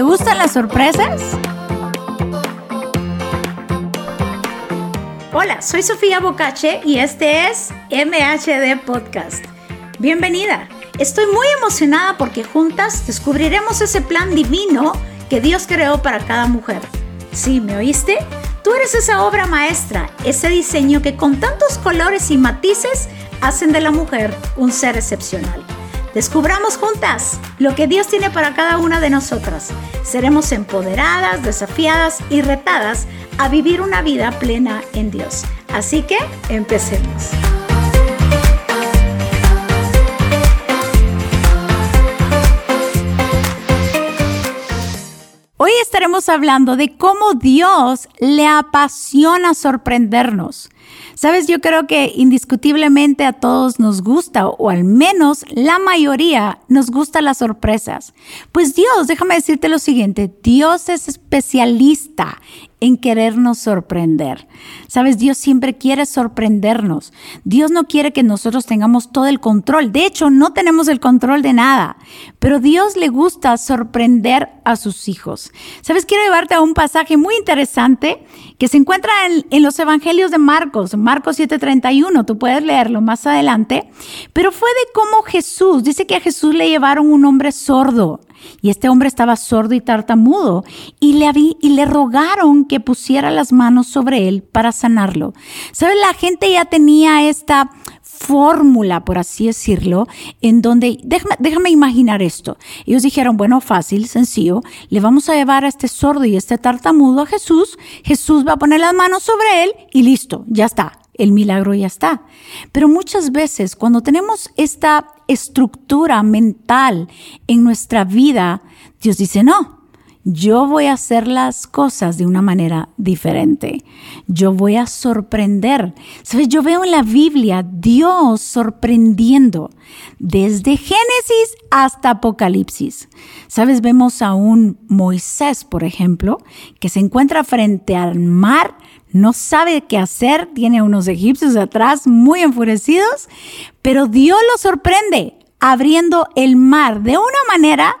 ¿Te gustan las sorpresas? Hola, soy Sofía Bocache y este es MHD Podcast. Bienvenida. Estoy muy emocionada porque juntas descubriremos ese plan divino que Dios creó para cada mujer. ¿Sí, me oíste? Tú eres esa obra maestra, ese diseño que con tantos colores y matices hacen de la mujer un ser excepcional. Descubramos juntas lo que Dios tiene para cada una de nosotras. Seremos empoderadas, desafiadas y retadas a vivir una vida plena en Dios. Así que empecemos. Hoy estaremos hablando de cómo Dios le apasiona sorprendernos. Sabes, yo creo que indiscutiblemente a todos nos gusta, o al menos la mayoría nos gustan las sorpresas. Pues Dios, déjame decirte lo siguiente, Dios es especialista en querernos sorprender. Sabes, Dios siempre quiere sorprendernos. Dios no quiere que nosotros tengamos todo el control. De hecho, no tenemos el control de nada. Pero Dios le gusta sorprender a sus hijos. Sabes, quiero llevarte a un pasaje muy interesante que se encuentra en, los evangelios de Marcos, Marcos 7:31. Tú puedes leerlo más adelante. Pero fue de cómo Jesús, dice que a Jesús le llevaron un hombre sordo y este hombre estaba sordo y tartamudo, y le, y le rogaron que pusiera las manos sobre él para sanarlo. ¿Sabes? La gente ya tenía esta fórmula, por así decirlo, en donde, déjame, déjame imaginar esto. Ellos dijeron, bueno, fácil, sencillo, le vamos a llevar a este sordo y este tartamudo a Jesús, Jesús va a poner las manos sobre él y listo, ya está el milagro ya está. Pero muchas veces cuando tenemos esta estructura mental en nuestra vida, Dios dice, no, yo voy a hacer las cosas de una manera diferente. Yo voy a sorprender. ¿Sabes? Yo veo en la Biblia Dios sorprendiendo desde Génesis hasta Apocalipsis. ¿Sabes? Vemos a un Moisés, por ejemplo, que se encuentra frente al mar, no sabe qué hacer, tiene a unos egipcios atrás muy enfurecidos, pero Dios lo sorprende abriendo el mar de una manera,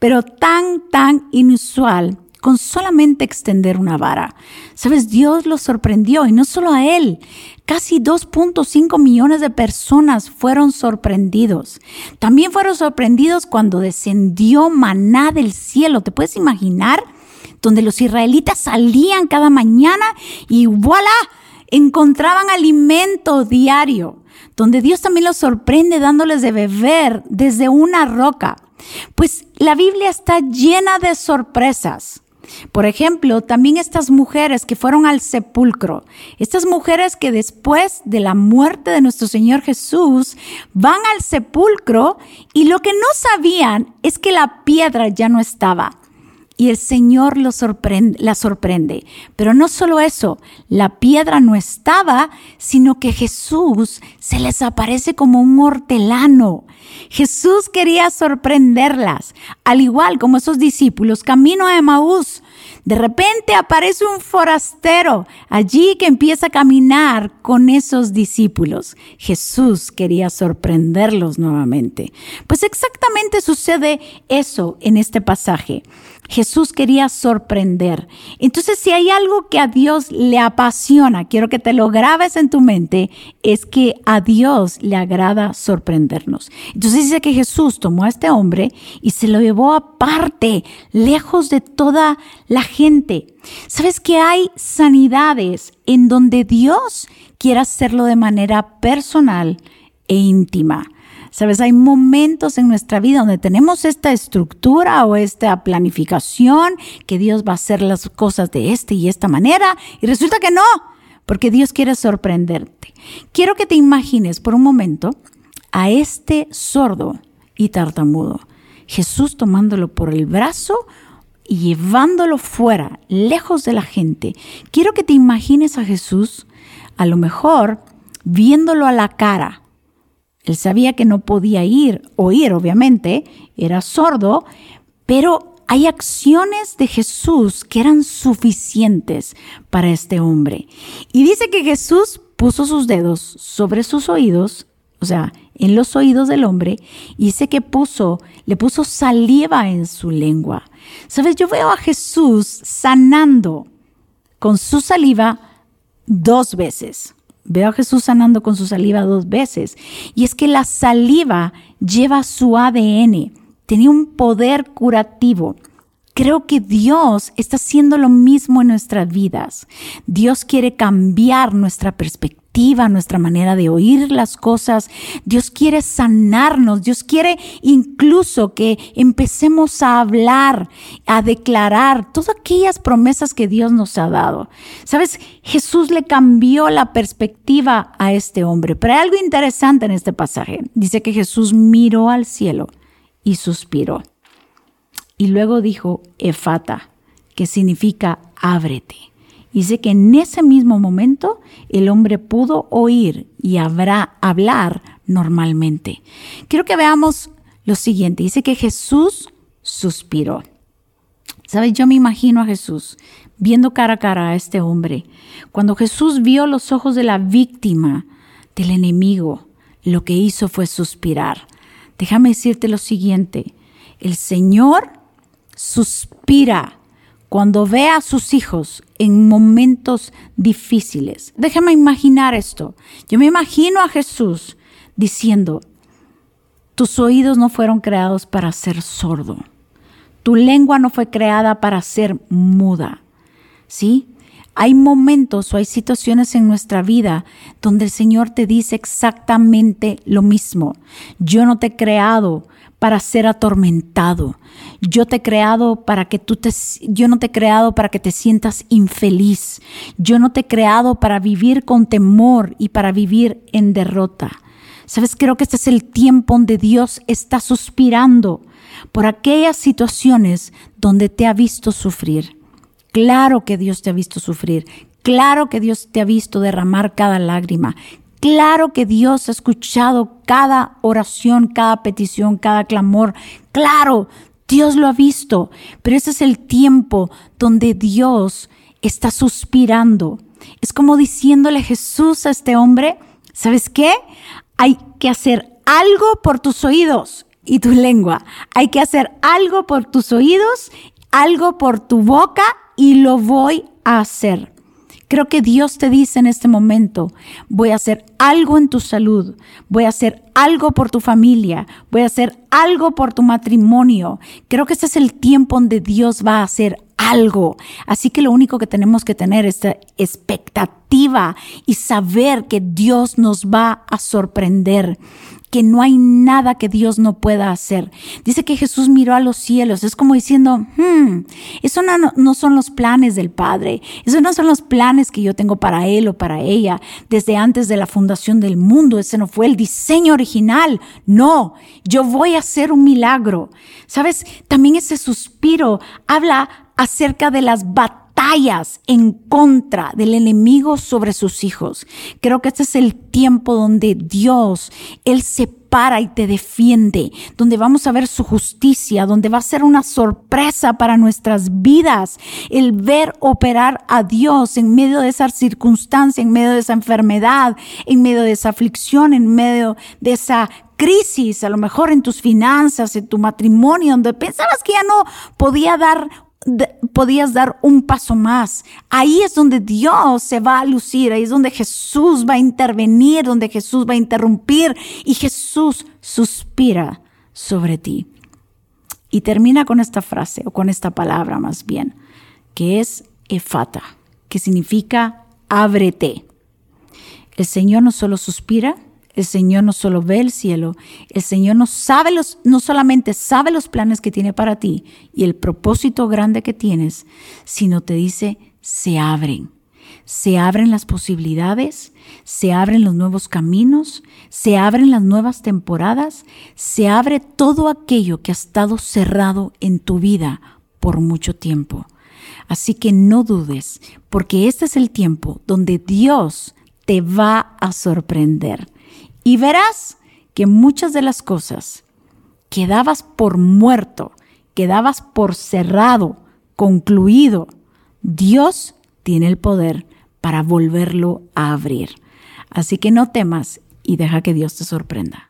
pero tan, tan inusual, con solamente extender una vara. Sabes, Dios lo sorprendió y no solo a él. Casi 2.5 millones de personas fueron sorprendidos. También fueron sorprendidos cuando descendió maná del cielo. ¿Te puedes imaginar? donde los israelitas salían cada mañana y voilà, encontraban alimento diario, donde Dios también los sorprende dándoles de beber desde una roca. Pues la Biblia está llena de sorpresas. Por ejemplo, también estas mujeres que fueron al sepulcro, estas mujeres que después de la muerte de nuestro Señor Jesús van al sepulcro y lo que no sabían es que la piedra ya no estaba y el Señor sorprende, la sorprende. Pero no solo eso, la piedra no estaba, sino que Jesús se les aparece como un hortelano. Jesús quería sorprenderlas, al igual como esos discípulos camino a Emaús. De repente aparece un forastero allí que empieza a caminar con esos discípulos. Jesús quería sorprenderlos nuevamente. Pues exactamente sucede eso en este pasaje. Jesús quería sorprender. Entonces, si hay algo que a Dios le apasiona, quiero que te lo grabes en tu mente, es que a Dios le agrada sorprendernos. Entonces dice que Jesús tomó a este hombre y se lo llevó aparte, lejos de toda la gente. ¿Sabes que hay sanidades en donde Dios quiere hacerlo de manera personal e íntima? Sabes, hay momentos en nuestra vida donde tenemos esta estructura o esta planificación que Dios va a hacer las cosas de esta y esta manera y resulta que no, porque Dios quiere sorprenderte. Quiero que te imagines por un momento a este sordo y tartamudo, Jesús tomándolo por el brazo y llevándolo fuera, lejos de la gente. Quiero que te imagines a Jesús, a lo mejor viéndolo a la cara, él sabía que no podía ir, oír obviamente, era sordo, pero hay acciones de Jesús que eran suficientes para este hombre. Y dice que Jesús puso sus dedos sobre sus oídos, o sea, en los oídos del hombre, y dice que puso, le puso saliva en su lengua. Sabes, yo veo a Jesús sanando con su saliva dos veces. Veo a Jesús sanando con su saliva dos veces. Y es que la saliva lleva su ADN, tenía un poder curativo. Creo que Dios está haciendo lo mismo en nuestras vidas. Dios quiere cambiar nuestra perspectiva nuestra manera de oír las cosas. Dios quiere sanarnos. Dios quiere incluso que empecemos a hablar, a declarar todas aquellas promesas que Dios nos ha dado. Sabes, Jesús le cambió la perspectiva a este hombre. Pero hay algo interesante en este pasaje. Dice que Jesús miró al cielo y suspiró. Y luego dijo, Efata, que significa ábrete. Dice que en ese mismo momento el hombre pudo oír y habrá hablar normalmente. Quiero que veamos lo siguiente. Dice que Jesús suspiró. ¿Sabes? Yo me imagino a Jesús viendo cara a cara a este hombre. Cuando Jesús vio los ojos de la víctima del enemigo, lo que hizo fue suspirar. Déjame decirte lo siguiente. El Señor suspira cuando ve a sus hijos en momentos difíciles. Déjame imaginar esto. Yo me imagino a Jesús diciendo, tus oídos no fueron creados para ser sordo. Tu lengua no fue creada para ser muda. ¿Sí? Hay momentos o hay situaciones en nuestra vida donde el Señor te dice exactamente lo mismo. Yo no te he creado para ser atormentado. Yo te he creado para que tú te yo no te he creado para que te sientas infeliz. Yo no te he creado para vivir con temor y para vivir en derrota. Sabes, creo que este es el tiempo donde Dios está suspirando por aquellas situaciones donde te ha visto sufrir. Claro que Dios te ha visto sufrir. Claro que Dios te ha visto derramar cada lágrima. Claro que Dios ha escuchado cada oración, cada petición, cada clamor. Claro, Dios lo ha visto. Pero ese es el tiempo donde Dios está suspirando. Es como diciéndole Jesús a este hombre, ¿sabes qué? Hay que hacer algo por tus oídos y tu lengua. Hay que hacer algo por tus oídos, algo por tu boca y lo voy a hacer. Creo que Dios te dice en este momento, voy a hacer algo en tu salud, voy a hacer algo por tu familia, voy a hacer algo por tu matrimonio. Creo que este es el tiempo donde Dios va a hacer algo. Así que lo único que tenemos que tener es expectativa y saber que Dios nos va a sorprender que no hay nada que Dios no pueda hacer. Dice que Jesús miró a los cielos, es como diciendo, hmm, eso no, no, son los planes del Padre, esos no son los planes que yo tengo para Él o para ella desde antes de la fundación del mundo, ese no fue el diseño original, no, yo voy a hacer un milagro. ¿Sabes? También ese suspiro habla acerca de las batallas en contra del enemigo sobre sus hijos. Creo que este es el tiempo donde Dios, Él se para y te defiende, donde vamos a ver su justicia, donde va a ser una sorpresa para nuestras vidas el ver operar a Dios en medio de esa circunstancia, en medio de esa enfermedad, en medio de esa aflicción, en medio de esa crisis, a lo mejor en tus finanzas, en tu matrimonio, donde pensabas que ya no podía dar podías dar un paso más. Ahí es donde Dios se va a lucir, ahí es donde Jesús va a intervenir, donde Jesús va a interrumpir y Jesús suspira sobre ti. Y termina con esta frase, o con esta palabra más bien, que es efata, que significa ábrete. El Señor no solo suspira, el Señor no solo ve el cielo, el Señor no sabe los, no solamente sabe los planes que tiene para ti y el propósito grande que tienes, sino te dice, se abren. Se abren las posibilidades, se abren los nuevos caminos, se abren las nuevas temporadas, se abre todo aquello que ha estado cerrado en tu vida por mucho tiempo. Así que no dudes, porque este es el tiempo donde Dios te va a sorprender. Y verás que muchas de las cosas quedabas por muerto, quedabas por cerrado, concluido. Dios tiene el poder para volverlo a abrir. Así que no temas y deja que Dios te sorprenda.